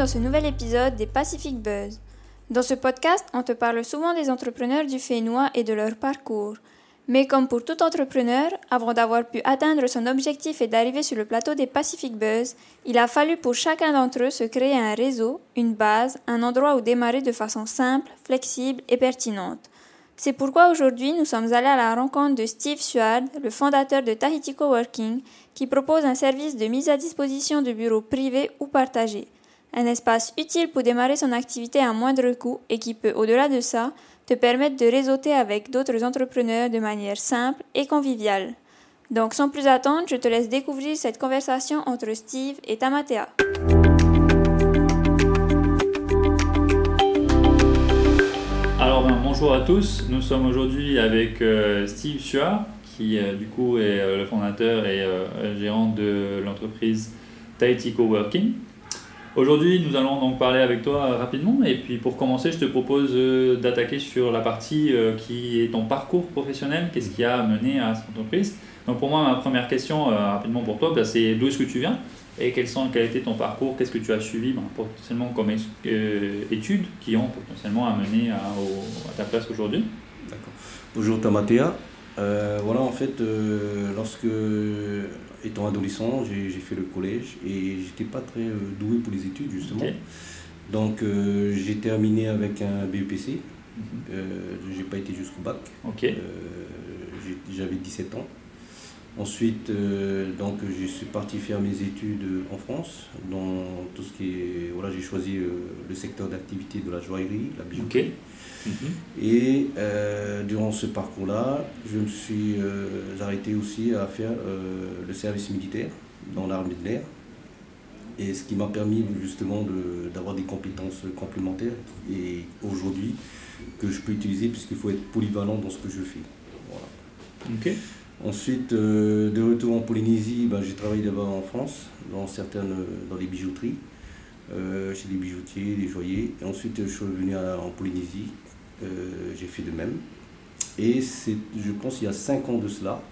dans ce nouvel épisode des Pacific Buzz. Dans ce podcast, on te parle souvent des entrepreneurs du Fénois et de leur parcours. Mais comme pour tout entrepreneur, avant d'avoir pu atteindre son objectif et d'arriver sur le plateau des Pacific Buzz, il a fallu pour chacun d'entre eux se créer un réseau, une base, un endroit où démarrer de façon simple, flexible et pertinente. C'est pourquoi aujourd'hui nous sommes allés à la rencontre de Steve Suard, le fondateur de Tahiti Coworking, qui propose un service de mise à disposition de bureaux privés ou partagés. Un espace utile pour démarrer son activité à moindre coût et qui peut, au-delà de ça, te permettre de réseauter avec d'autres entrepreneurs de manière simple et conviviale. Donc sans plus attendre, je te laisse découvrir cette conversation entre Steve et Tamatea. bonjour à tous. Nous sommes aujourd'hui avec euh, Steve Chua, qui euh, du coup est euh, le fondateur et gérant de l'entreprise Tahiti Coworking. Aujourd'hui, nous allons donc parler avec toi rapidement. Et puis pour commencer, je te propose d'attaquer sur la partie qui est ton parcours professionnel. Qu'est-ce qui a mené à cette entreprise Donc pour moi, ma première question rapidement pour toi, bah, c'est d'où est-ce que tu viens et quels sont, quel a été ton parcours Qu'est-ce que tu as suivi ben, potentiellement comme euh, études qui ont potentiellement amené à, à ta place aujourd'hui D'accord. Bonjour Tamatea. Euh, voilà, en fait, euh, lorsque, étant adolescent, j'ai fait le collège et j'étais pas très doué pour les études, justement. Donc, j'ai terminé avec un BEPC. Mm j'ai pas été jusqu'au bac. J'avais 17 ans. Ensuite, euh, donc, je suis parti faire mes études en France, dans tout ce qui est. Voilà, j'ai choisi euh, le secteur d'activité de la joaillerie, la bijouterie. Mhm. Et euh, durant ce parcours-là, je me suis arrêté aussi à faire le service militaire dans l'armée de l'air. Et ce qui m'a permis justement d'avoir des compétences complémentaires et aujourd'hui que je peux utiliser puisqu'il faut être polyvalent dans ce que je fais. Voilà. Ensuite, euh, de retour en Polynésie, ben, j'ai travaillé d'abord en France, dans certaines, dans les bijouteries, euh, chez les bijoutiers, les joailliers. Et ensuite, je suis revenu en Polynésie, euh, j'ai fait de même. Et c'est, je pense, il y a cinq ans de cela,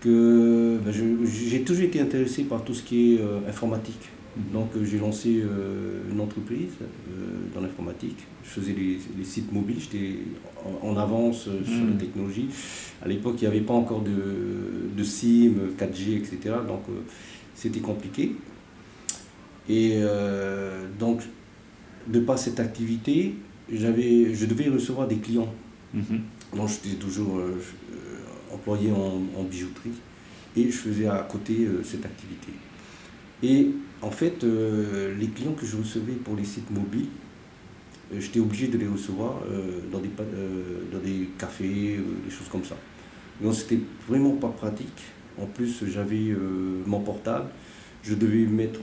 que ben, j'ai toujours été intéressé par tout ce qui est informatique. Donc j'ai lancé une entreprise dans l'informatique. Je faisais les, sites mobiles, j'étais en, avance sur la hmm. technologie. À l'époque, il n'y avait pas encore de, de, SIM, 4G, etc. Donc c'était compliqué. Et euh, donc, de par cette activité, j'avais, je devais recevoir des clients. Mhm. Donc j'étais toujours euh, employé en, bijouterie et je faisais à côté euh, cette activité. Et en fait, euh, les clients que je recevais pour les sites mobiles, euh, j'étais obligé de les recevoir euh, dans, des, dans des cafés, des choses comme ça. Donc c'était vraiment pas pratique. En plus, j'avais mon portable. Je devais mettre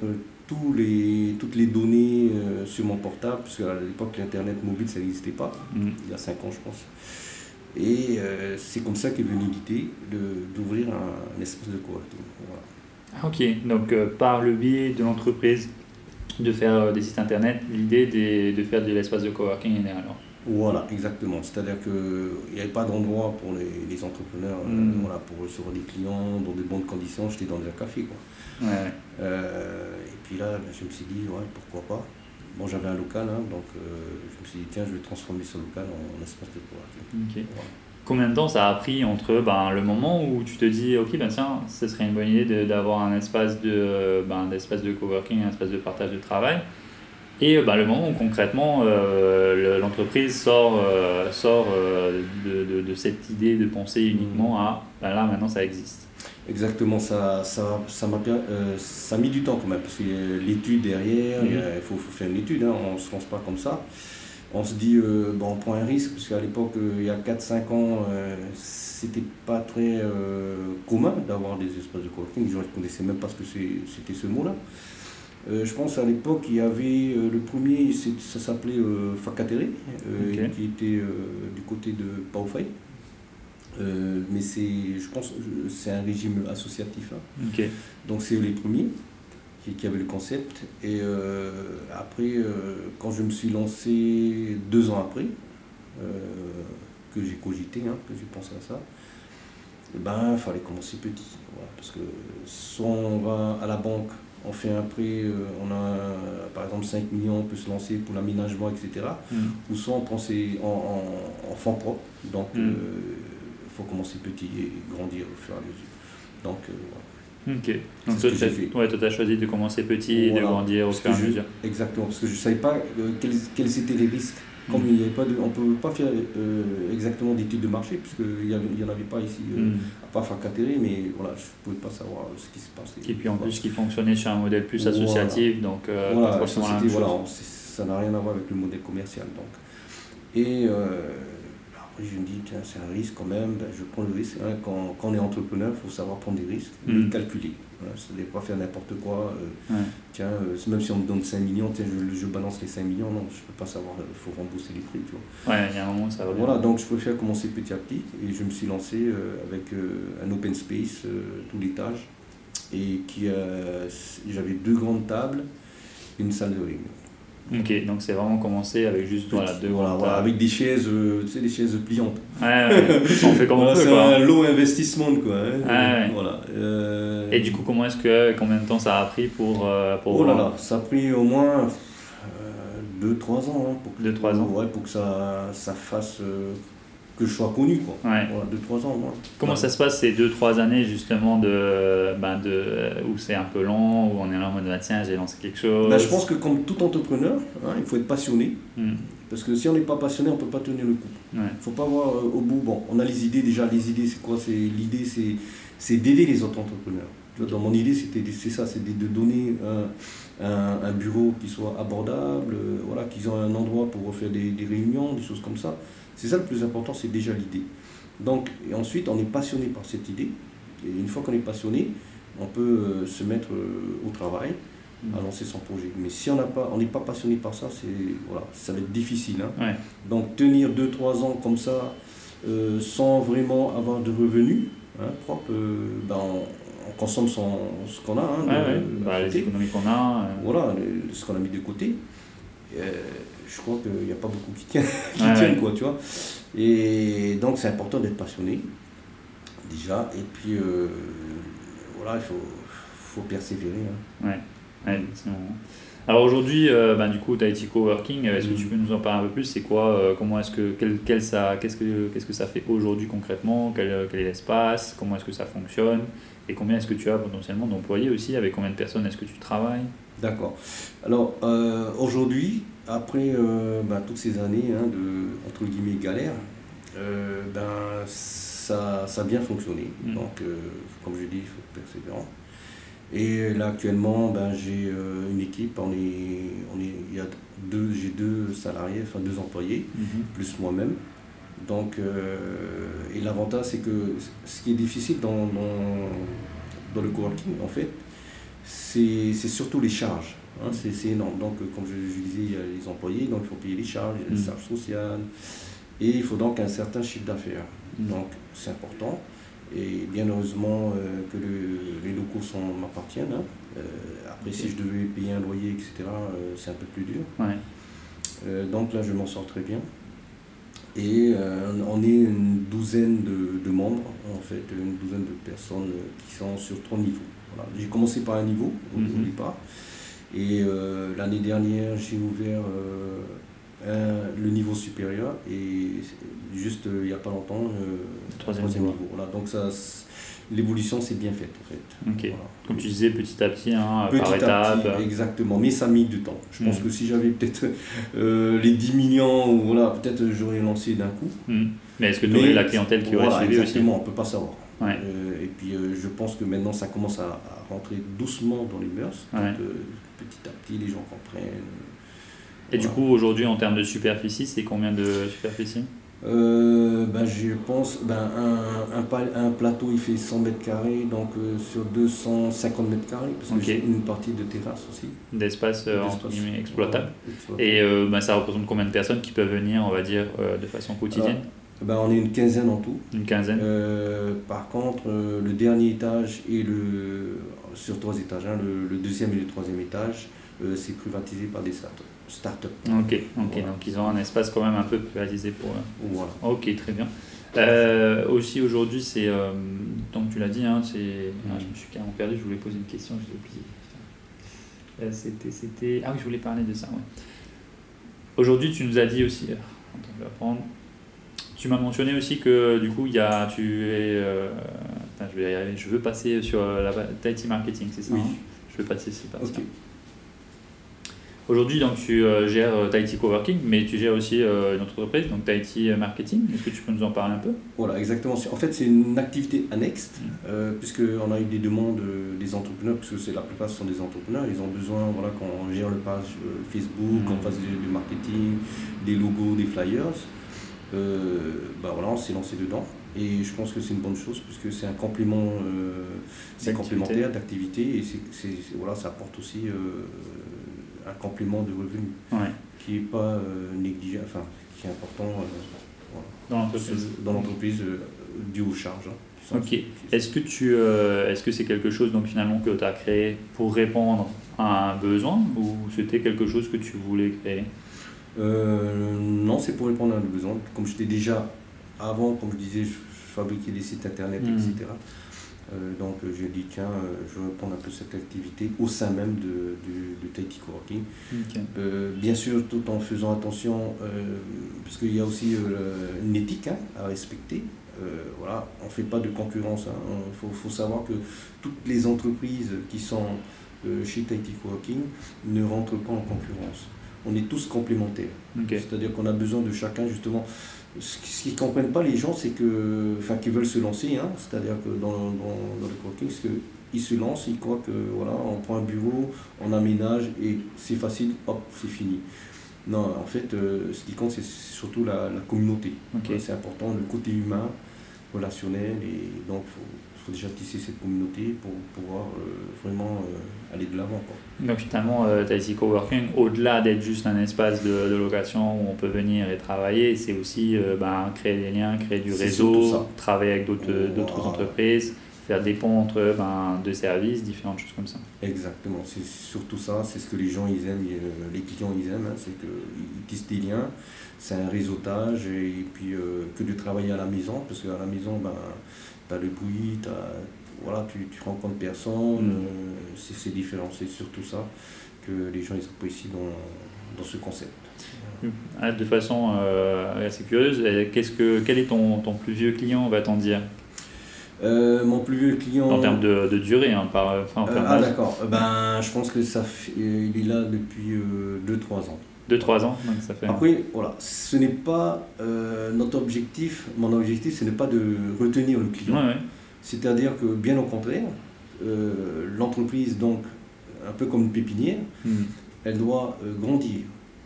tous les, toutes les données sur mon portable, parce qu'à l'époque, l'Internet mobile, ça n'existait pas, mm. il y a 5 ans, je pense. Et c'est comme ça qu'est venue l'idée d'ouvrir un, espace de coworking. Voilà. Ok, donc euh, par le biais de l'entreprise de faire euh, des sites internet, l'idée de faire de l'espace de coworking est alors Voilà, exactement. C'est-à-dire qu'il n'y avait pas d'endroit pour les, entrepreneurs euh, hmm. voilà, pour recevoir des clients dans de bonnes conditions. J'étais dans un café. Quoi. Et puis là, ben, je me suis dit, ouais, pourquoi pas. Bon, j'avais un local, hein, donc je me suis dit, tiens, je vais transformer ce local en, espace de coworking. Combien de temps ça a pris entre ben, le moment où tu te dis, ok, ben tiens, ce serait une bonne idée d'avoir un espace de, ben, d'espace de coworking, un espace de partage de travail, et ben, le moment où concrètement euh, l'entreprise sort, euh, sort euh, de, de, de, cette idée de penser uniquement à, ben là maintenant ça existe. Exactement, ça, ça, ça, m'a, ça a mis du temps quand même, parce que l'étude derrière, il mm-hmm. faut, faut, faire une étude, hein, on ne se lance pas comme ça on se dit, euh, bon, on prend un risque, parce qu'à l'époque, euh, il y a 4-5 ans, euh, c'était pas très commun d'avoir des espaces de coworking. Les gens ne connaissaient même pas ce que c'était ce mot-là. je pense à l'époque, il y avait le premier, ça s'appelait Facatere, qui était du côté de Paufay. Mais c'est, je pense, c'est un régime associatif. Hein. Donc c'est les premiers qui, avait le concept. Et euh, après, euh, quand je me suis lancé deux ans après, euh, que j'ai cogité, hein, que j'ai pensé à ça, il ben, fallait commencer petit. parce que soit on va à la banque, on fait un prêt, euh, on a par exemple 5 millions, on peut se lancer pour l'aménagement, etc. Mm. Ou soit on prend en, en, fonds propres, donc mm. Faut commencer petit et grandir au fur et à mesure. Donc voilà. Ok. Donc toi, tu as, choisi de commencer petit et de grandir au fur et à mesure. Exactement, parce que je ne savais pas quels, quels, étaient les risques comme il y avait pas de, on ne peut pas faire euh, exactement d'études de marché, puisqu'il n'y en avait pas ici, euh, hmm. à part mais voilà, je ne pouvais pas savoir ce qui se passait. Et puis en plus, qui fonctionnait sur un modèle plus associatif, donc euh, voilà, pas ça n'a rien à voir avec le modèle commercial. Donc. Et je me dis, tiens, c'est un risque quand même, ben, je prends le risque. Hein. Quand, quand, on est entrepreneur, il faut savoir prendre des risques, mm. les calculer. Voilà, c'est pas faire n'importe quoi. Euh, tiens, euh, même si on me donne 5 millions, tiens, je, je, balance les 5 millions, non, je peux pas savoir, il euh, faut rembourser les prix. Tu vois. Ouais, il y a un moment, ça va Voilà, donc je préfère commencer petit à petit. Et je me suis lancé avec un open space, tout l'étage. Et qui j'avais deux grandes tables, une salle de réunion. Ok, donc c'est vraiment commencé avec juste voilà, deux voilà, avec des chaises, euh, tu sais, des chaises pliantes. Ouais, ouais. on fait comme peut. C'est un low investissement quoi. Hein. voilà. Euh, Et du coup, comment est-ce que combien de temps ça a pris pour, euh, pour Oh là là, ça a pris au moins 2-3 ans. Hein, pour 2-3 ans. Ouais, pour que ça, ça fasse que je sois connu, quoi. Ouais. Voilà, 2-3 ans, moi. Comment ça se passe ces 2-3 années, justement, de, ben de, où c'est un peu long, où on est là en mode, bah, tiens, j'ai lancé quelque chose? Ben, Je pense que, comme tout entrepreneur, hein, il faut être passionné. Hmm. Parce que si on n'est pas passionné, on ne peut pas tenir le coup. Il ne faut pas voir euh, au bout, bon, on a les idées, déjà, les idées, c'est quoi? L'idée, c'est d'aider les autres entrepreneurs. Dans mon idée, c'est ça, c'est de donner un, un, un, bureau qui soit abordable, euh, voilà, qu'ils ont un endroit pour faire des, des réunions, des choses comme ça. C'est ça le plus important, c'est déjà l'idée. Donc, et ensuite, on est passionné par cette idée. Et une fois qu'on est passionné, on peut euh, se mettre euh, au travail, à lancer son projet. Mais si on n'est pas passionné par ça, c'est voilà, ça va être difficile. Hein. Donc, tenir 2-3 ans comme ça, euh, sans vraiment avoir de revenus hein, propres, ben on, consomme son, ce qu'on a. Hein, bah, les économies qu'on a. Voilà, ce qu'on a mis de côté je crois qu'il n'y a pas beaucoup qui tiennent, qui quoi, tu vois. Et donc, c'est important d'être passionné, déjà. Et puis, euh, voilà, il faut, faut persévérer. Hein. Ouais. Alors aujourd'hui, euh, ben, du coup, Tahiti Coworking, est-ce que tu mm. peux nous en parler un peu plus? C'est quoi euh, Comment est-ce que, quel, quel ça, qu'est-ce que, qu'est-ce que ça fait aujourd'hui concrètement? Quel, quel, est l'espace? Comment est-ce que ça fonctionne? Et combien est-ce que tu as potentiellement d'employés aussi? Avec combien de personnes est-ce que tu travailles? D'accord. Alors aujourd'hui, après euh, ben, toutes ces années hein, de entre guillemets galère, euh, ben, ça, ça a bien fonctionné. Mm. Donc, euh, comme je dis, il faut être persévérant. Et là actuellement, ben, j'ai une équipe, on est, on est, il y a deux, j'ai deux salariés, enfin deux employés, mm-hmm. plus moi-même. Donc, et l'avantage, c'est que ce qui est difficile dans, dans, dans le coworking, en fait, c'est surtout les charges. Hein, c'est énorme. Donc, euh, comme je, disais, il y a les employés, donc il faut payer les charges, les mm. charges sociales, et il faut donc un certain chiffre d'affaires. Mm. Donc, c'est important. Et bien heureusement euh, que les locaux m'appartiennent. Hein. Euh, après, si je devais payer un loyer, etc., c'est un peu plus dur. donc là, je m'en sors très bien. Et on est une douzaine de, membres, en fait, une douzaine de personnes qui sont sur trois niveaux. J'ai commencé par un niveau au mm-hmm. départ. Et euh, l'année dernière, j'ai ouvert euh, le niveau supérieur et juste euh, il n'y a pas longtemps, le troisième, niveau. Voilà, donc ça, l'évolution s'est bien faite en fait. Comme tu disais, petit à petit, hein, par étapes. exactement, mais ça a mis du temps. Je pense hmm. que si j'avais peut-être les 10 millions, voilà, peut-être j'aurais lancé d'un coup. Hmm. Mais est-ce que tu aurais la clientèle qui aurait suivi aussi on ne peut pas savoir. Et puis je pense que maintenant ça commence à, rentrer doucement dans les mœurs. Petit à petit, les gens comprennent. Et du coup, aujourd'hui, en termes de superficie, c'est combien de superficie? Euh, ben, Je pense ben, un, un, un, plateau il fait 100 mètres carrés, donc euh, sur 250 mètres carrés, parce que j'ai une partie de terrasse aussi. D'espace euh, exploitable. Et ben, ça représente combien de personnes qui peuvent venir, on va dire, de façon quotidienne? Ben, On est une quinzaine en tout. Une quinzaine. par contre, le dernier étage et le, sur trois étages. Hein. Le, deuxième et le troisième étage, euh, c'est privatisé par des start-up. Ok, ok donc ils ont un espace quand même un peu privatisé pour eux. Voilà. Ok, très bien. Euh, aussi aujourd'hui, c'est, euh, donc tu l'as dit, hein, c'est, ah, je me suis carrément perdu, je voulais poser une question, je l'ai oublié. c'était, c'était... Ah oui, je voulais parler de ça. Aujourd'hui, tu nous as dit aussi, attends, je vais apprendre. Tu m'as mentionné aussi que du coup, il y a, tu es, je vais y arriver. Je veux passer sur la Tahiti marketing, c'est ça Oui. hein? Je veux passer ces parties. Aujourd'hui, donc, tu euh, gères euh, Tahiti Coworking, mais tu gères aussi euh, une entreprise, donc Tahiti Marketing. Est-ce que tu peux nous en parler un peu? Voilà, exactement. En fait, c'est une activité annexe, mmh. puisqu'on a eu des demandes des entrepreneurs, puisque c'est la plupart ce sont des entrepreneurs, ils ont besoin voilà, qu'on gère le page Facebook, mmh. qu'on fasse du, marketing, des logos, des flyers. Bah voilà, on s'est lancé dedans. Et je pense que c'est une bonne chose puisque c'est un complément, c'est complémentaire d'activité et c'est, voilà, ça apporte aussi un complément de revenus qui n'est pas euh, négligeable, enfin qui est important euh, dans l'entreprise, dans l'entreprise euh, dû aux charges. Hein, ok. Est-ce que tu, est-ce que c'est quelque chose donc finalement que tu as créé pour répondre à un besoin ou c'était quelque chose que tu voulais créer? Non, c'est pour répondre à un besoin. Comme j'étais déjà avant, comme je disais, je fabriquais des sites internet, mmh. etc. Euh, donc j'ai dit tiens, euh, je vais reprendre un peu cette activité au sein même de, du, de Tahiti Coworking. Euh, bien sûr, tout en faisant attention, parce qu'il y a aussi une éthique hein, à respecter. voilà, on ne fait pas de concurrence. Il hein. faut, faut, savoir que toutes les entreprises qui sont chez Tahiti Coworking ne rentrent pas en concurrence. On est tous complémentaires. C'est-à-dire qu'on a besoin de chacun justement ce qu'ils ne comprennent pas les gens, c'est que, enfin, qu'ils veulent se lancer, hein, c'est-à-dire que dans, dans, dans le coworking, c'est qu'ils se lancent, ils croient que voilà, on prend un bureau, on aménage et c'est facile, hop, c'est fini. Non, en fait, euh, ce qui compte, c'est surtout la, la communauté. C'est important, le côté humain, relationnel, et donc faut, faut déjà tisser cette communauté pour pouvoir euh, vraiment euh, aller de l'avant. Donc finalement, euh, Coworking, au-delà d'être juste un espace de, de, location où on peut venir et travailler, c'est aussi euh, ben, créer des liens, créer du réseau, travailler avec d'autres entreprises, faire des ponts entre ben, deux services, différentes choses comme ça. Exactement, c'est surtout ça, c'est ce que les gens ils aiment, les clients ils aiment, hein, c'est qu'ils tissent des liens, c'est un réseautage et puis que de travailler à la maison, parce qu'à la maison, ben, as le bruit, voilà, tu, tu rencontres personne, mm. euh, c'est différent, c'est surtout ça que les gens ils apprécient dans, dans ce concept. Ah, de façon euh, assez curieuse, qu'est-ce que, quel est ton, ton plus vieux client, va-t-on dire? Euh, mon plus vieux client. En termes de, de durée, hein, par, enfin, euh, Ah d'accord, ben, je pense que ça fait, il est là depuis 2-3 ans. 2-3 ans, donc ça fait. Après, voilà, ce n'est pas notre objectif, mon objectif, ce n'est pas de retenir le client. Ouais, ouais. C'est-à-dire que, bien au contraire, euh, l'entreprise, donc, un peu comme une pépinière, mm. elle doit euh, grandir.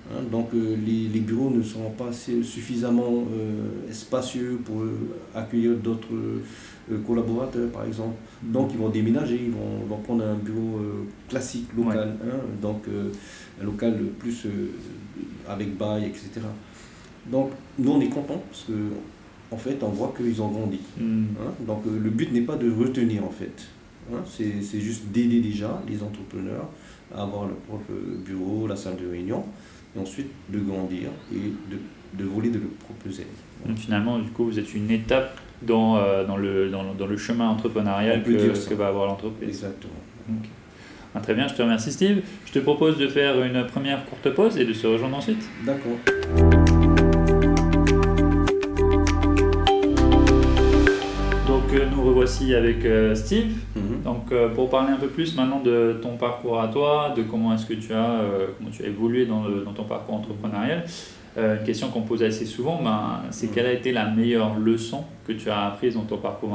Hein. donc, euh, les, les, bureaux ne seront pas suffisamment spacieux pour accueillir d'autres collaborateurs, par exemple. Mm. Donc, ils vont déménager, ils vont, vont prendre un bureau classique, local, ouais. hein, donc local plus avec bail, etc. Donc, nous, on est contents parce que en fait, on voit qu'ils ont grandi. Mm. Hein? Donc, euh, le but n'est pas de retenir, en fait. Hein? C'est juste d'aider déjà les entrepreneurs à avoir leur propre bureau, la salle de réunion, et ensuite de grandir et de, de voler de leurs propres ailes. Donc, finalement, du coup, vous êtes une étape dans, euh, dans, le, dans, dans, le chemin entrepreneurial que, que, va avoir l'entreprise. Exactement. Okay. Ah, très bien, je te remercie Steve. Je te propose de faire une première courte pause et de se rejoindre ensuite. D'accord. nous revoici avec euh, Steve. Mm -hmm. Donc, euh, pour parler un peu plus maintenant de ton parcours à toi, de comment est-ce que tu as, euh, comment tu as évolué dans, le, dans ton parcours entrepreneurial, une question qu'on pose assez souvent, ben, c'est Mhm. quelle a été la meilleure leçon que tu as apprise dans ton parcours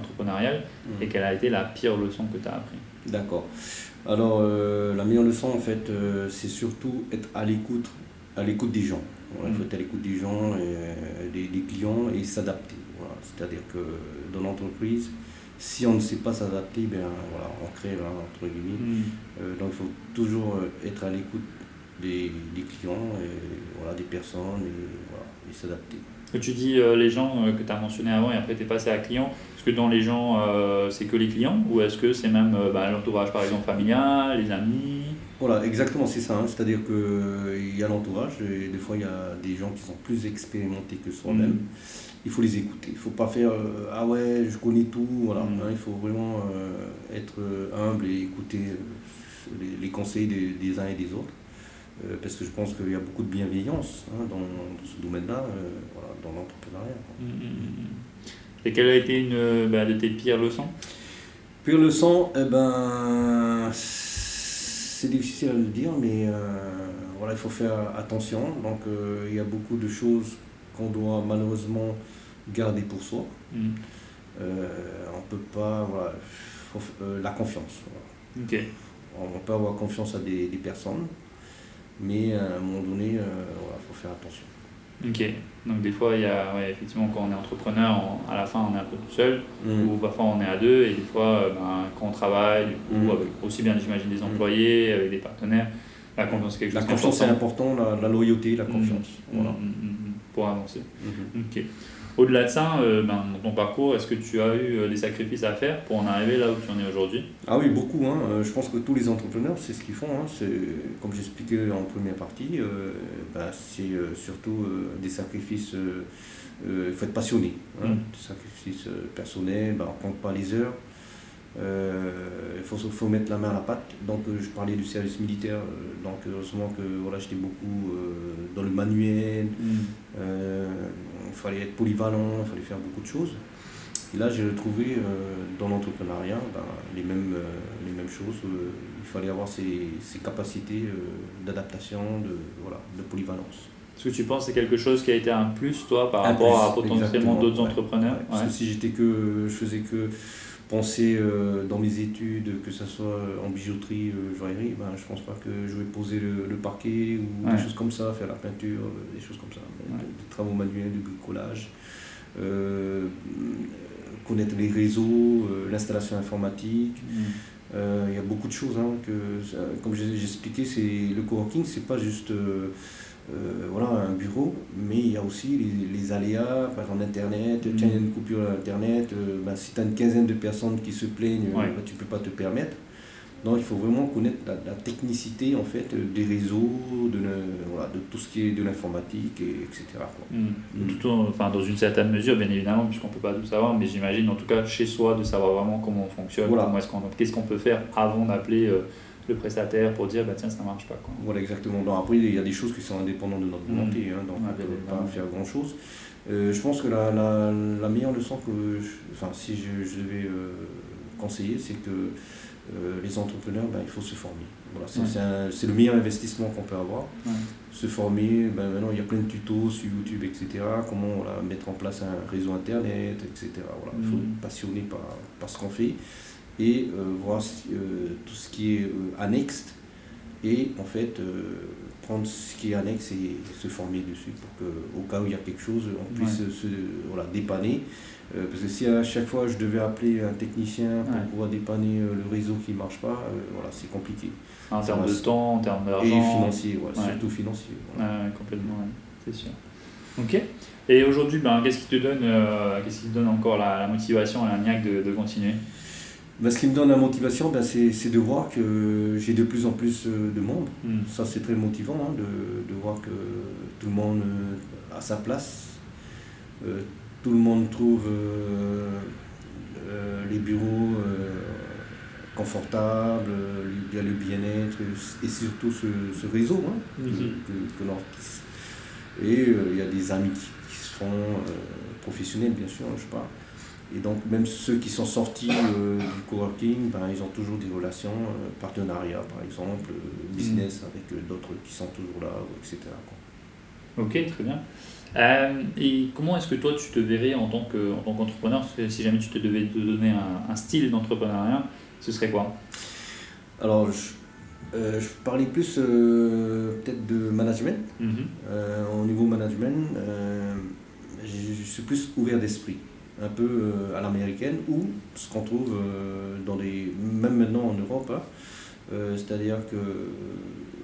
entrepreneurial Mhm. et quelle a été la pire leçon que tu as appris? D'accord. Alors, la meilleure leçon, en fait, c'est surtout être à l'écoute à l'écoute des gens. Voilà, Il faut être à l'écoute des gens, et, des, des clients et s'adapter. Voilà. C'est-à-dire que dans l'entreprise, si on ne sait pas s'adapter, ben, voilà, on crée, là, entre guillemets. Mm. Euh, donc il faut toujours être à l'écoute des, des, clients, et, voilà, des personnes, et, voilà, et s'adapter. Tu dis euh, les gens euh, que tu as mentionné avant et après tu es passé à client. Est-ce que dans les gens, euh, c'est que les clients ou est-ce que c'est même bah, l'entourage par exemple familial, les amis? Voilà, exactement, c'est ça. Hein. C'est-à-dire qu'il y a l'entourage, et des fois il y a des gens qui sont plus expérimentés que soi-même. Mm. il faut les écouter. Il ne faut pas faire ah ouais, je connais tout. Voilà. Mm. Hein, il faut vraiment être humble et écouter les, les, conseils des, des, uns et des autres. Parce que je pense qu'il y a beaucoup de bienveillance hein, dans, dans, ce domaine-là, voilà, dans l'entrepreneuriat. Mm, mm, et quelle a été une bah, de tes pires leçons? Pire leçon, eh ben, c'est difficile à le dire, mais voilà, il faut faire attention. Donc, euh, il y a beaucoup de choses qu'on doit malheureusement garder pour soi. Mm. Euh, on peut pas, voilà, faut, euh, la confiance. Voilà. On, peut avoir confiance à des, des, personnes, mais à un moment donné, il voilà, faut faire attention. Ok, donc des fois, il y a, ouais, effectivement, quand on est entrepreneur, à la fin, on est un peu tout seul, Mm. ou parfois on est à deux, et des fois, ben, quand on travaille, ou Mm. avec aussi bien, j'imagine, des employés, avec des partenaires, la confiance, quelque La chose confiance d'important. important, la, la loyauté, la Mm. confiance. Voilà. Mm, mm, mm, pour avancer. Mhm. Ok. Au-delà de ça, euh, ben, dans ton parcours, est-ce que tu as eu euh, des sacrifices à faire pour en arriver là où tu en es aujourd'hui? Ah oui, beaucoup. Hein. Euh, Je pense que tous les entrepreneurs, c'est ce qu'ils font. Hein. C'est, comme j'expliquais en première partie, euh, bah, c'est euh, surtout des sacrifices. Il faut être passionné. Hein. Mm. Des sacrifices personnels, bah, on ne compte pas les heures. Il faut, faut mettre la main à la pâte. Donc, euh, je parlais du service militaire. euh, donc, heureusement que voilà, j'étais beaucoup euh, dans le manuel. Euh, il fallait être polyvalent, il fallait faire beaucoup de choses. Et là, j'ai retrouvé euh, dans l'entrepreneuriat ben, les, mêmes, euh, les mêmes choses. Euh, il fallait avoir ces, ces capacités euh, d'adaptation, de, voilà, de polyvalence. Est-ce que tu penses que c'est quelque chose qui a été un plus, toi, par Un rapport à potentiellement d'autres ouais, entrepreneurs? Ouais. Parce que si j'étais que, je faisais que penser euh, dans mes études, que ce soit en bijouterie, euh, joaillerie, ben, je pense pas que je vais poser le, le parquet ou Ouais. des choses comme ça, faire la peinture, euh, des choses comme ça, Ouais. des, des travaux manuels, du bricolage, euh, connaître les réseaux, l'installation informatique. Mm. Il y a beaucoup de choses, hein, que, comme j'ai expliqué, le coworking, c'est pas juste euh, voilà, un bureau, mais il y a aussi les, les aléas, par exemple Internet, Mhm. tiens, il y a une coupure à Internet, euh, ben, si tu as une quinzaine de personnes qui se plaignent, Ouais. ben, tu peux pas te permettre. Donc il faut vraiment connaître la, la technicité en fait, des réseaux, de, le- voilà, de tout ce qui est de l'informatique, et, etc. quoi. Mm. Mm. Tout en- enfin, dans une certaine mesure, bien évidemment, puisqu'on ne peut pas tout savoir, mais j'imagine en tout cas chez soi de savoir vraiment comment on fonctionne, Voilà. comment est-ce qu'on, qu'est-ce qu'on peut faire avant d'appeler euh, le prestataire pour dire bah tiens ça marche pas quoi. Voilà, exactement. Donc, après, il y a des choses qui sont indépendantes de notre Mhm. volonté, hein, donc on ne peut pas faire grand-chose. Euh, je pense que la, la, la meilleure leçon que, je- enfin, si je, je devais euh, conseiller, c'est que euh, les entrepreneurs, ben, il faut se former. Voilà, c'est Ouais. le meilleur investissement qu'on peut avoir. Ouais. Se former, ben, maintenant il y a plein de tutos sur YouTube, etc. Comment voilà, mettre en place un réseau internet, etc. Voilà, Il faut Mhm. être passionné par, par ce qu'on fait et euh, voir euh, tout ce qui est euh, annexe et en fait prendre ce qui est annexe et se former dessus pour que au cas où il y a quelque chose on puisse Ouais. se voilà, dépanner Euh, parce que si à chaque fois je devais appeler un technicien pour Ouais. pouvoir dépanner euh, le réseau qui marche pas euh, voilà c'est compliqué En termes de temps, en termes et d'argent. financier ouais, Ouais. surtout financier voilà. Complètement, c'est sûr. Ok. Et aujourd'hui, ben, qu'est-ce qui te donne, qu'est-ce qui te donne encore la, la motivation et la niaque de, de continuer? Ben, ce qui me donne la motivation ben, c'est de voir que j'ai de plus en plus euh, de monde Mm. Ça, c'est très motivant hein, de, de voir que tout le monde euh, a sa place. Euh, tout le monde trouve euh, euh, les bureaux confortables, il y a le bien-être et surtout ce, ce réseau hein, que, Mhm. que- que. Et il y a des amis qui, qui se font professionnels, bien sûr, je parle. Et donc, même ceux qui sont sortis euh, du coworking, ben, ils ont toujours des relations, euh, partenariats par exemple, euh, business avec euh, d'autres qui sont toujours là, etc. quoi. Ok, très bien. Et comment est-ce que toi tu te verrais en tant que- en tant qu'entrepreneur? Si jamais tu te devais te donner un, un style d'entrepreneuriat, ce serait quoi? Alors, je, je parlais plus peut-être de management. Mhm. Euh, au niveau management, je je suis plus ouvert d'esprit, un peu euh, à l'américaine, ou ce qu'on trouve euh, dans les, même maintenant en Europe, hein. Euh, c'est-à-dire que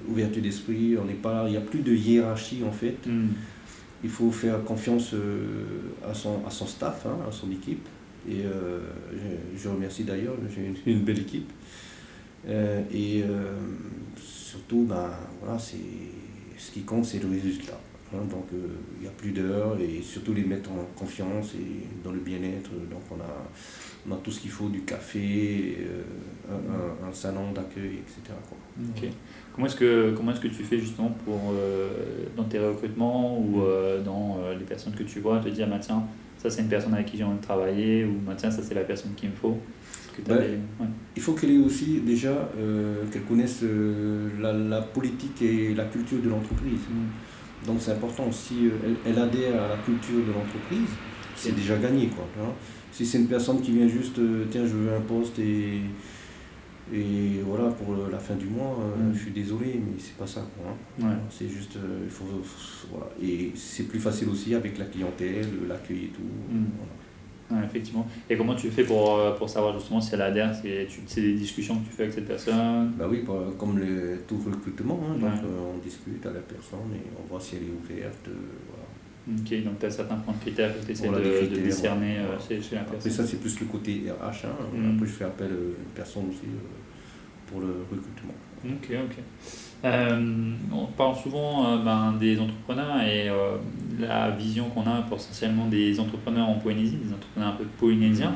ouverture d'esprit, on n'est pas, il n'y a plus de hiérarchie en fait. Mm. Il faut faire confiance euh, à, son, à son staff, hein, à son équipe. Et euh, je, je remercie d'ailleurs, j'ai une, une belle équipe. Et surtout, ben, voilà, c'est, ce qui compte, c'est le résultat. Hein, donc il n'y a plus d'heures et surtout les mettre en confiance et dans le bien-être. Donc on a, tout ce qu'il faut, du café, un, salon d'accueil, etc. Comment est-ce que, comment est que tu fais justement pour, dans tes recrutements ou dans les personnes que tu vois, te dire, bah, tiens, ça c'est une personne avec qui j'ai envie de travailler ou bah, tiens, ça c'est la personne qu'il me faut? Il faut qu'elle ait aussi déjà euh, qu'elle connaisse euh, la, politique et la culture de l'entreprise. Mm. Donc c'est important. Si euh, elle, adhère à la culture de l'entreprise, c'est déjà gagné. Quoi, si c'est une personne qui vient juste, tiens, je veux un poste et, et voilà, pour la fin du mois, mm. je suis désolé, mais c'est pas ça. Quoi, hein. C'est juste, il faut, voilà. Et c'est plus facile aussi avec la clientèle, l'accueil et tout. Effectivement. Et comment tu fais pour, euh, pour savoir justement si elle adhère C'est des discussions que tu fais avec cette personne? Bah oui, comme le, tout recrutement. Hein, donc euh, on discute à la personne et on voit si elle est ouverte. Euh, voilà. Ok, donc tu as certains points de critères que tu essaies de, de, discerner chez, la personne. Après, ça, c'est plus le côté RH. Hein. Mm. Après, je fais appel à une personne aussi pour le recrutement. Ok, ok. Euh, on parle souvent euh, ben, des entrepreneurs et euh, la vision qu'on a pour essentiellement des entrepreneurs en Polynésie, des entrepreneurs un peu polynésiens,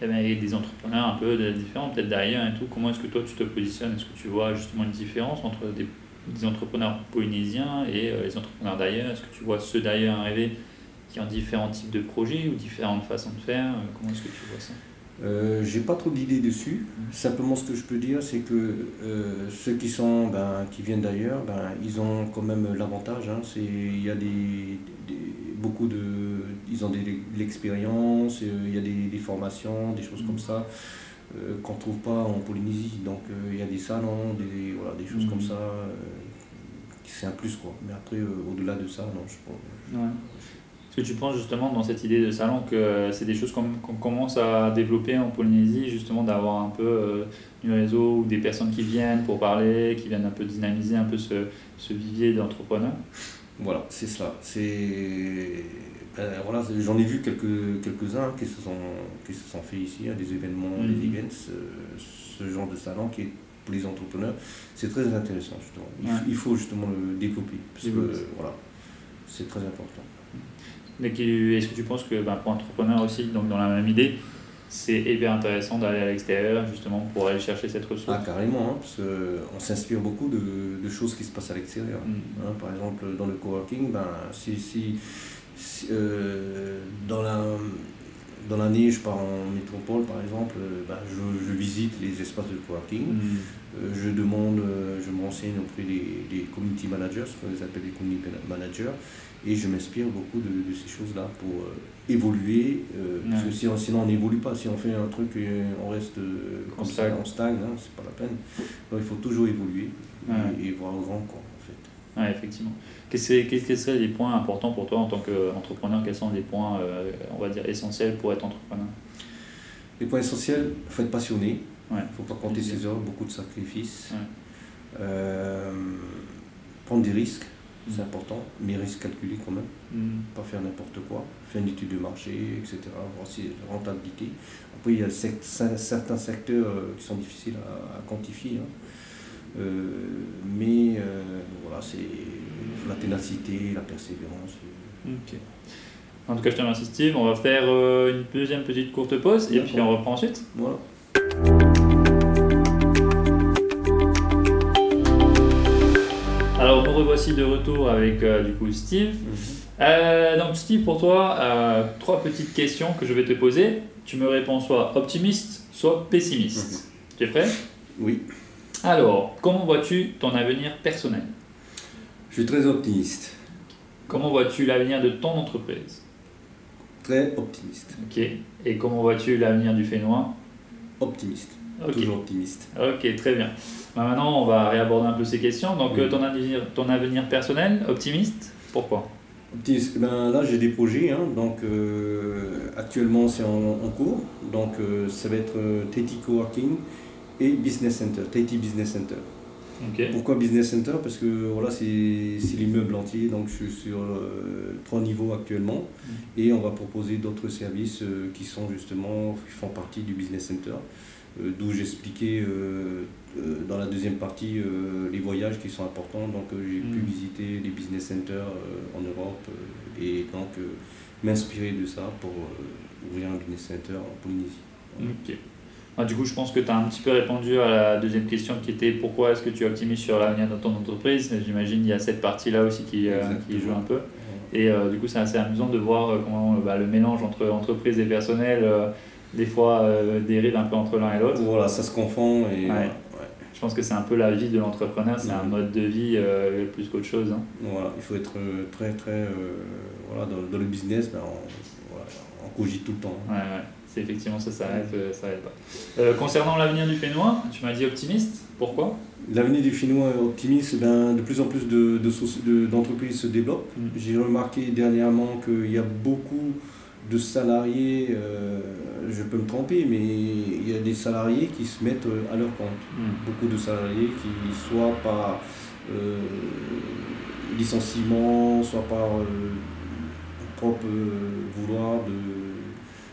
et eh ben, et des entrepreneurs un peu différents, peut-être d'ailleurs et tout. Comment est-ce que toi tu te positionnes? Est-ce que tu vois justement une différence entre des, des entrepreneurs polynésiens et les entrepreneurs d'ailleurs? Est-ce que tu vois ceux d'ailleurs arriver qui ont différents types de projets ou différentes façons de faire? Comment est-ce que tu vois ça? Euh, j'ai pas trop d'idées dessus. Simplement, ce que je peux dire, c'est que euh, ceux qui sont, ben, qui viennent d'ailleurs, ben, ils ont quand même l'avantage. Hein, c'est, il y a des, beaucoup de, ils ont de l'expérience, euh, il y a des, des, formations, des choses comme ça qu'on ne trouve pas en Polynésie. Donc, il y a des salons, des, voilà, des choses comme mm. ça. c'est un plus quoi. Mais après, au-delà de ça, non, je pense que tu penses justement dans cette idée de salon que c'est des choses qu'on commence à développer en Polynésie, justement d'avoir un peu euh, du réseau ou des personnes qui viennent pour parler, qui viennent un peu dynamiser un peu ce, ce vivier d'entrepreneurs? Voilà, c'est cela. C'est ben, voilà, j'en ai vu quelques quelques-uns qui se sont qui se sont faits ici, hein, des événements, des mmh. events, ce genre de salon qui est pour les entrepreneurs, c'est très intéressant justement. Il, faut justement le développer parce que voilà, c'est très important. Mais est-ce que tu penses que ben, pour entrepreneur aussi, donc dans la même idée, c'est hyper intéressant d'aller à l'extérieur justement pour aller chercher cette ressource? Ah carrément, hein, parce qu'on s'inspire beaucoup de, de, choses qui se passent à l'extérieur. Mm. Hein, par exemple, dans le coworking, ben, si, si, euh, dans la dans l'année, je pars en métropole, par exemple, ben, je, je, visite les espaces de coworking, mm. euh, je demande, euh, je me renseigne auprès des, des community managers, ce qu'on appelle des community managers, et je m'inspire beaucoup de, de, ces choses-là pour euh, évoluer. Euh, parce que sinon, on n'évolue pas. Si on fait un truc et on reste euh, comme ça, on stagne, hein, c'est pas la peine. Donc il faut toujours évoluer et, voir au grand, quoi, en fait. Ouais, effectivement. Quels qu seraient les points importants pour toi en tant qu'entrepreneur? Quels sont les points, on va dire, essentiels pour être entrepreneur? Les points essentiels, il faut être passionné. Il ne faut pas compter ses heures, beaucoup de sacrifices. prendre des risques c'est important, mais risque calculé quand même. Mm. Pas faire n'importe quoi. Faire une étude de marché, etc. Voir si la rentabilité. Après, il y a certains secteurs euh, qui sont difficiles à, quantifier. Hein. Euh, mais euh, voilà, c'est la ténacité, la persévérance. Ok. En tout cas, je te remercie Steve. On va faire une deuxième petite courte pause et puis on reprend ensuite. Voilà. Revoici de retour avec euh, du coup Steve. Mhm. Euh, donc Steve, pour toi, euh, trois petites questions que je vais te poser. Tu me réponds soit optimiste, soit pessimiste. Mhm. Tu es prêt? Oui. Alors, comment vois-tu ton avenir personnel? Je suis très optimiste. Comment vois-tu l'avenir de ton entreprise? Très optimiste. Ok. Et comment vois-tu l'avenir du Fénois? Optimiste. Toujours optimiste. Ok, très bien. Bah, maintenant, on va réaborder un peu ces questions. Donc, euh, ton, avenir, ton avenir personnel, optimiste, pourquoi? Optimiste, ben, là j'ai des projets, hein. donc euh, actuellement c'est en, cours, donc euh, ça va être Tahiti Coworking et Business Center, Tahiti Business Center. Pourquoi business center? Parce que voilà, c'est l'immeuble entier, donc je suis sur trois niveaux actuellement mm. et on va proposer d'autres services qui sont justement, qui font partie du business center. Euh, d'où j'expliquais euh, euh, dans la deuxième partie les voyages qui sont importants. Donc j'ai pu mm. visiter les business centers en Europe et donc m'inspirer de ça pour ouvrir un business center en Polynésie. Ok. Ah, du coup, je pense que tu as un petit peu répondu à la deuxième question qui était pourquoi est-ce que tu optimises sur l'avenir de ton entreprise? J'imagine qu'il y a cette partie-là aussi qui, qui, joue un peu. Et du coup, c'est assez amusant de voir comment bah, le mélange entre entreprise et personnel des fois euh, dérive un peu entre l'un et l'autre. Voilà, ça se confond. Et, Je pense que c'est un peu la vie de l'entrepreneur, c'est un mode de vie euh, plus qu'autre chose. Hein. Voilà, il faut être euh, très, très. voilà, dans, le business, ben, on, cogite tout le temps. Ouais, ouais. C'est effectivement ça, ça aide, ça aide pas. concernant l'avenir du Fénois, tu m'as dit optimiste, pourquoi? L'avenir du Fénois est optimiste, ben, de plus en plus d'entreprises de, de, se développent. Mm. J'ai remarqué dernièrement qu'il y a beaucoup de salariés, euh, je peux me tromper, mais il y a des salariés qui se mettent euh, à leur compte. Hmm. Beaucoup de salariés qui, soit par euh, licenciement, soit par propre vouloir de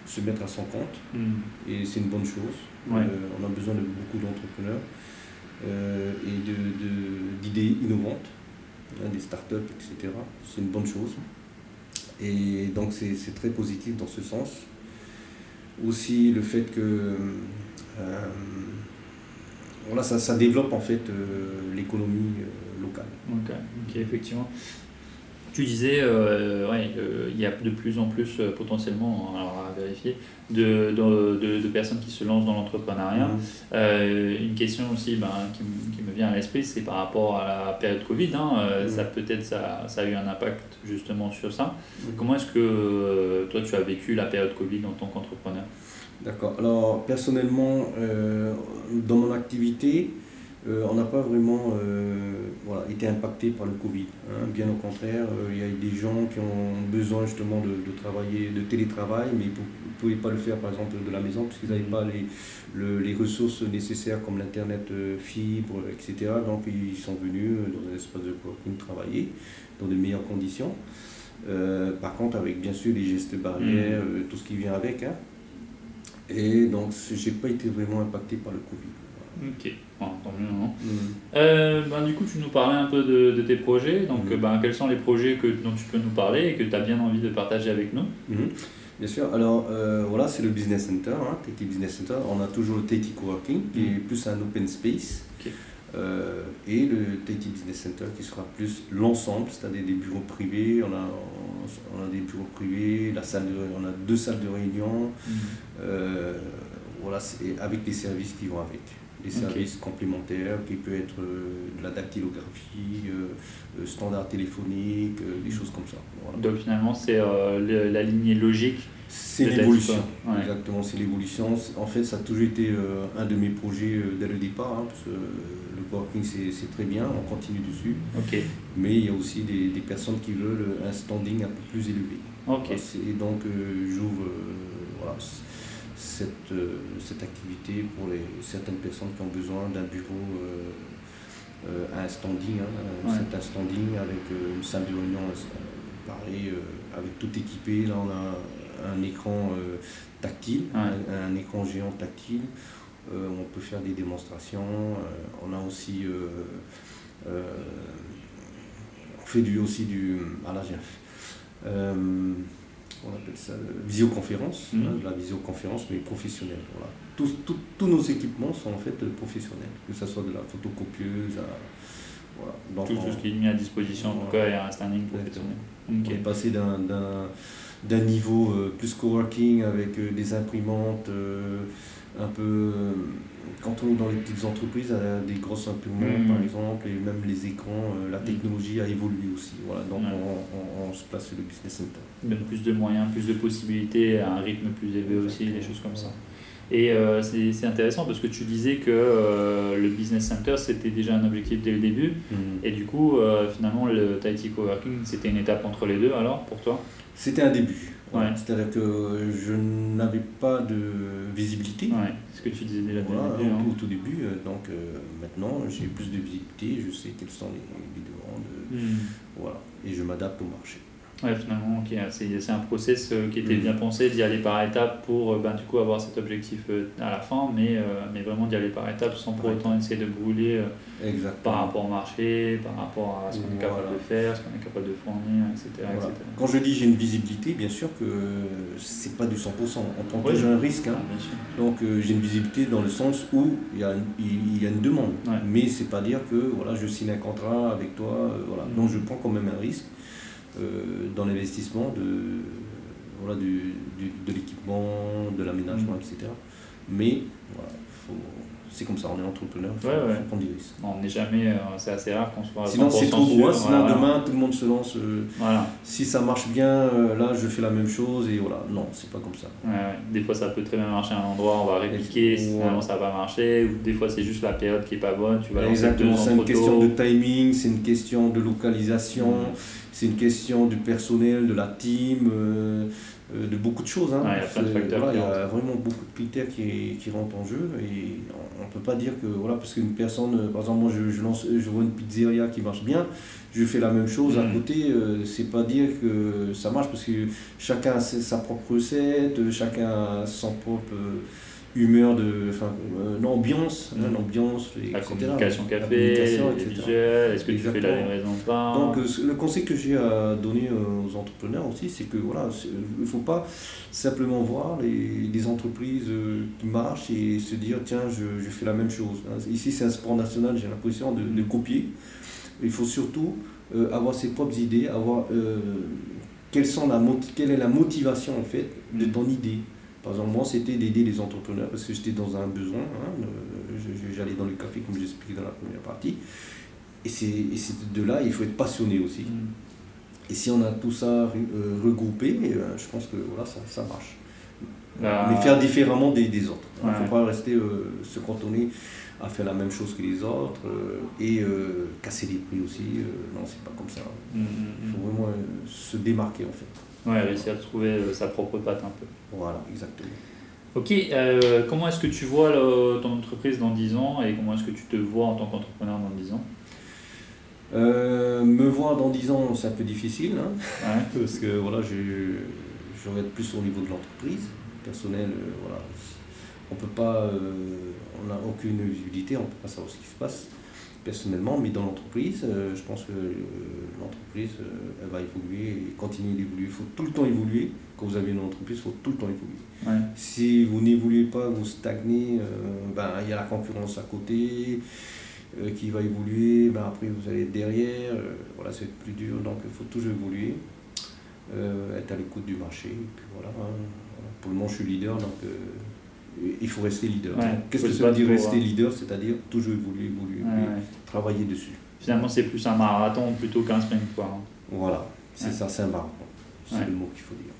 se mettre à son compte. Hmm. Et c'est une bonne chose. on a besoin de beaucoup d'entrepreneurs et d'idées de, innovantes, hein, des startups, etc. C'est une bonne chose. Et donc c'est très positif dans ce sens. Aussi le fait que euh, voilà, ça, ça, développe en fait euh, l'économie euh, locale. ok, effectivement. Tu disais, euh, ouais, il y a de plus en plus euh, potentiellement, alors à vérifier, de, de, de, personnes qui se lancent dans l'entrepreneuriat. Mhm. Euh, une question aussi ben, qui, qui, me vient à l'esprit, c'est par rapport à la période Covid. Hein, mhm. Ça peut-être ça, ça, a eu un impact justement sur ça. Mhm. Comment est-ce que toi tu as vécu la période Covid en tant qu'entrepreneur? D'accord. Alors personnellement, dans mon activité, euh, on n'a pas vraiment euh, voilà, été impacté par le Covid. Hein. Bien au contraire, euh, il y a des gens qui ont besoin justement de, de travailler, de télétravail, mais ils ne pouvaient pas le faire par exemple de la maison parce qu'ils n'avaient pas les, les ressources nécessaires comme l'Internet fibre, etc. Donc ils sont venus dans un espace de coworking travailler dans de meilleures conditions. par contre, avec bien sûr les gestes barrières, mmh. tout ce qui vient avec. Hein. Et donc, je n'ai pas été vraiment impacté par le Covid. Ok, tant mieux. Hein. Mm. Euh, ben, du coup, tu nous parlais un peu de, de tes projets. Donc, mm. ben, quels sont les projets que, dont tu peux nous parler et que tu as bien envie de partager avec nous? Mm. Bien sûr. Alors, euh, voilà, c'est le Business Center, hein, Business Center. On a toujours le Tahiti Coworking, qui est plus un open space. Euh, et le Tahiti Business Center qui sera plus l'ensemble, c'est-à-dire des bureaux privés. On a, on a des bureaux privés, la salle on a deux salles de réunion. voilà, avec les services qui vont avec des services complémentaires qui peut être euh, de la dactylographie, euh, euh, standard téléphonique, des choses comme ça. Donc finalement c'est la lignée logique. C'est l'évolution, exactement, c'est l'évolution. En fait, ça a toujours été un de mes projets dès le départ, hein, parce que le coworking c'est très bien, on continue dessus. Mais il y a aussi des, des, personnes qui veulent un standing un peu plus élevé. Et donc j'ouvre voilà, cette, euh, cette activité pour les, certaines personnes qui ont besoin d'un bureau euh, euh, un standing, hein, c'est un standing avec une salle de réunion pareil, avec tout équipé. Là, on a un écran tactile, un, écran géant tactile. on peut faire des démonstrations. on a aussi. on fait du, aussi du. Ah on appelle ça visioconférence, hein, mhm. la visioconférence mais professionnelle. Voilà. Tous, tous, nos équipements sont en fait professionnels, que ce soit de la photocopieuse à. Voilà. tout, ce qui est mis à disposition en tout cas et un standing professionnel. On est passé d'un niveau euh, plus coworking avec euh, des imprimantes euh, un peu quand on est dans les petites entreprises, a des grosses imprimantes mm. par exemple, et même les écrans, euh, la mm. technologie a évolué aussi. Voilà, donc on, se place sur le business center. Donne plus de moyens, plus de possibilités, à un rythme plus élevé aussi, des choses comme ça. Et euh, c'est intéressant parce que tu disais que euh, le business center c'était déjà un objectif dès le début. Et du coup, euh, finalement, le Tahiti Coworking c'était une étape entre les deux alors pour toi? C'était un début. Ouais. C'est-à-dire que je n'avais pas de visibilité. Ouais, ce que tu disais déjà Voilà, début. au, hein. tout- au tout début. euh, Donc euh, maintenant, j'ai plus de visibilité, je sais quelles sont les, les demandes. Hmm. Voilà. Et je m'adapte au marché. Ouais, finalement, ok, c'est un process euh, qui était Mm. bien pensé d'y aller par étapes pour euh, ben, du coup avoir cet objectif euh, à la fin, mais, euh, mais vraiment d'y aller par étapes sans pour Ouais. autant essayer de brûler euh, par rapport au marché, par rapport à ce qu'on est capable de faire, ce qu'on est capable de fournir, etc. Voilà. etc. Quand je dis j'ai une visibilité, bien sûr que c'est pas du 100%. On prend toujours un risque. hein. Ah. Donc euh, j'ai une visibilité dans le sens où il y a une, il y a une demande. Mais c'est pas dire que voilà, je signe un contrat avec toi. voilà. Mm. Donc je prends quand même un risque dans l'investissement de, voilà, du, du- de l'équipement, de l'aménagement, Mm. etc. Mais voilà, faut- c'est comme ça, on est entrepreneur, il faut, Ouais, ouais. faut prendre des risques. On n'est jamais, euh, c'est assez rare qu'on soit Sinon 100% c'est trop gros, sinon voilà. demain tout le monde se lance. euh, Voilà. si ça marche bien, euh, là je fais la même chose et voilà. Non, c'est pas comme ça. Ouais. Des fois, ça peut très bien marcher à un endroit, on va répliquer, si finalement ça va pas marcher, ou des fois, c'est juste la période qui est pas bonne, tu vas Exactement, c'est une question de timing, c'est une question de localisation, Mm. C'est une question du personnel, de la team, euh, euh, de beaucoup de choses. hein. Il y a plein de C'est- facteurs voilà, il y a vraiment beaucoup de critères qui, qui rentrent en jeu et on ne peut pas dire que, voilà, parce qu'une personne, euh, par exemple, moi je, je, lance, je vois une pizzeria qui marche bien, je fais la même chose à Mm. côté, euh, c'est pas dire que ça marche parce que chacun a sa propre recette, chacun a son propre euh, humeur, de, enfin, euh, l'ambiance, hein, Mm. l'ambiance, La etc. communication café, est-ce que tu fais la livraison pain Donc euh, le conseil que j'ai à donner euh, aux entrepreneurs aussi, c'est que voilà, c'est- il ne faut pas simplement voir les, les entreprises euh, qui marchent et se dire tiens je, je fais la même chose. hein. Ici c'est un sport national, j'ai l'impression de, de copier. Il faut surtout euh, avoir ses propres idées, avoir euh, quelles sont la quelle est la motivation en fait de ton idée. Par exemple, moi, c'était d'aider les entrepreneurs parce que j'étais dans un besoin. hein, euh, J'allais dans le café, comme j'expliquais dans la première partie. Et c'est de là, il faut être passionné aussi. Mm. Et si on a tout ça euh, regroupé, euh, je pense que voilà, ça, ça marche. Bah, Mais faire différemment des, des autres. Il ne faut pas rester euh, se cantonner à faire la même chose que les autres euh, et euh, casser les prix aussi. non, c'est pas comme ça. mm, mm, Il faut mm. vraiment se démarquer en fait. Ouais, réussir à trouver euh, sa propre patte un peu. Voilà, exactement. Ok, euh, comment est-ce que tu vois le- ton entreprise dans 10 ans et comment est-ce que tu te vois en tant qu'entrepreneur dans 10 ans? Euh, me voir dans 10 ans, c'est un peu difficile. hein. Ouais. parce que voilà, je, je regarde plus au niveau de l'entreprise. Personnel, euh, voilà. On peut pas, euh, on n'a aucune visibilité, on ne peut pas savoir ce qui se passe personnellement, mais dans l'entreprise, euh, je pense que euh, l'entreprise, euh, elle va évoluer et continuer d'évoluer. Il faut tout le temps évoluer. Quand vous avez une entreprise, il faut tout le temps évoluer. Ouais. Si vous n'évoluez pas, vous stagnez, ben, il y a la concurrence à côté qui va évoluer, ben, après vous allez être derrière, voilà, c'est plus dur, donc il faut toujours évoluer, euh, être à l'écoute du marché, et puis voilà, hein, voilà. Pour le moment, je suis leader, donc euh, il faut rester leader. Ouais, Qu'est-ce que ça veut dire rester euh, leader? C'est-à-dire toujours évoluer, évoluer, Ouais, évoluer, ouais. travailler dessus. Finalement, c'est plus un marathon plutôt qu'un sprint. Quoi. hein. Voilà, c'est ça, c'est un marathon. C'est le mot qu'il faut dire.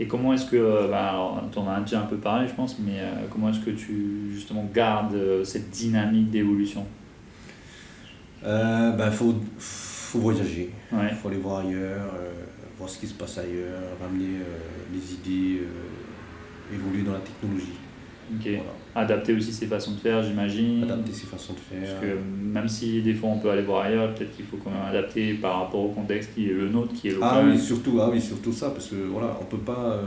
Et comment est-ce que, euh, bah, tu en as déjà un peu parlé, je pense, mais euh, comment est-ce que tu justement gardes euh, cette dynamique d'évolution? Euh, ben, faut, faut voyager. Il faut aller voir ailleurs, voir ce qui se passe ailleurs, ramener les idées, évoluer dans la technologie. Ok. Voilà. Adapter aussi ses façons de faire, j'imagine. Adapter ses façons de faire. Parce que même si des fois on peut aller voir ailleurs, peut-être qu'il faut quand même adapter par rapport au contexte qui est le nôtre, qui est Ah local. oui, surtout, ah oui, surtout ça, parce que voilà, on peut pas, euh,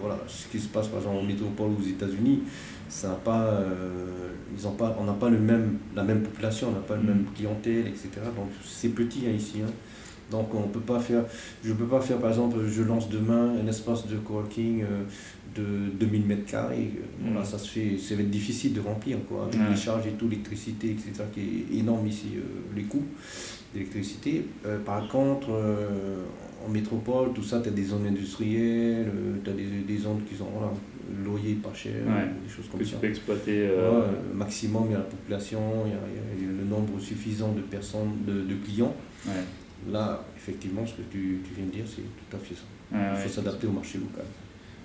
voilà, ce qui se passe par exemple en métropole ou aux États-Unis, ça n'a pas, euh, ils ont pas, on n'a pas le même, la même population, on n'a pas le Mm. même clientèle, etc. Donc c'est petit hein, ici. hein. Donc on peut pas faire, je peux pas faire par exemple, je lance demain un espace de coworking euh, de 2000 mètres carrés. Voilà, Mm. ça se fait, ça va être difficile de remplir quoi, avec les charges et tout, l'électricité, etc. qui est énorme ici, euh, les coûts d'électricité. Euh, par contre, en métropole, tout ça, tu as des zones industrielles, tu as des, des zones qui sont, loyer pas cher, Ouais. des choses comme que ça. tu peux exploiter. euh, Ouais, euh, maximum, il y a la population, il y a, il y a le nombre suffisant de personnes, de, de clients. ouais. Là, effectivement, ce que tu, tu viens de dire, c'est tout à fait ça. Il faut s'adapter au marché local.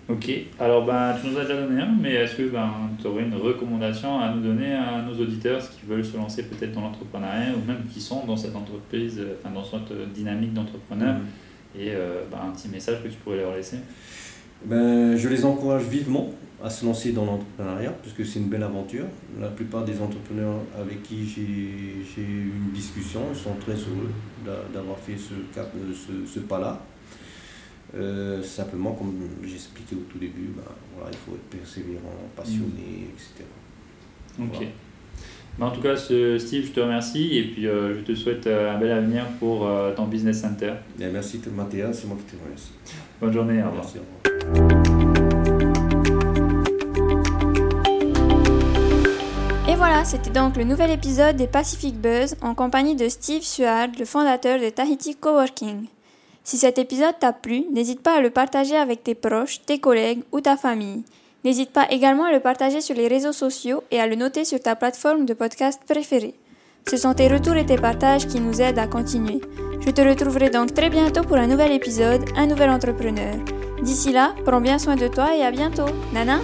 Ok, alors ben, tu nous as déjà donné un, mais est-ce que ben, tu aurais une recommandation à nous donner à nos auditeurs qui veulent se lancer peut-être dans l'entrepreneuriat ou même qui sont dans cette entreprise, euh, enfin dans cette dynamique d'entrepreneur mm. et euh, ben, un petit message que tu pourrais leur laisser? Ben, Je les encourage vivement à se lancer dans l'entrepreneuriat puisque c'est une belle aventure. La plupart des entrepreneurs avec qui j'ai eu une discussion sont très heureux d'avoir fait ce, ce, ce pas-là. Euh, simplement, comme j'expliquais au tout début, ben, voilà, il faut être persévérant, passionné, etc. Ok. Ben, en tout cas, Steve, je te remercie et puis euh, je te souhaite euh, un bel avenir pour ton business center. Bien, merci Mathéa, c'est moi qui te remercie. Bonne journée, au revoir. Merci, Et c'était donc le nouvel épisode des Pacific Buzz en compagnie de Steve Suard, le fondateur de Tahiti Coworking. Si cet épisode t'a plu, n'hésite pas à le partager avec tes proches, tes collègues ou ta famille. N'hésite pas également à le partager sur les réseaux sociaux et à le noter sur ta plateforme de podcast préférée. Ce sont tes retours et tes partages qui nous aident à continuer. Je te retrouverai donc très bientôt pour un nouvel épisode, un nouvel entrepreneur. D'ici là, prends bien soin de toi et à bientôt. Nana?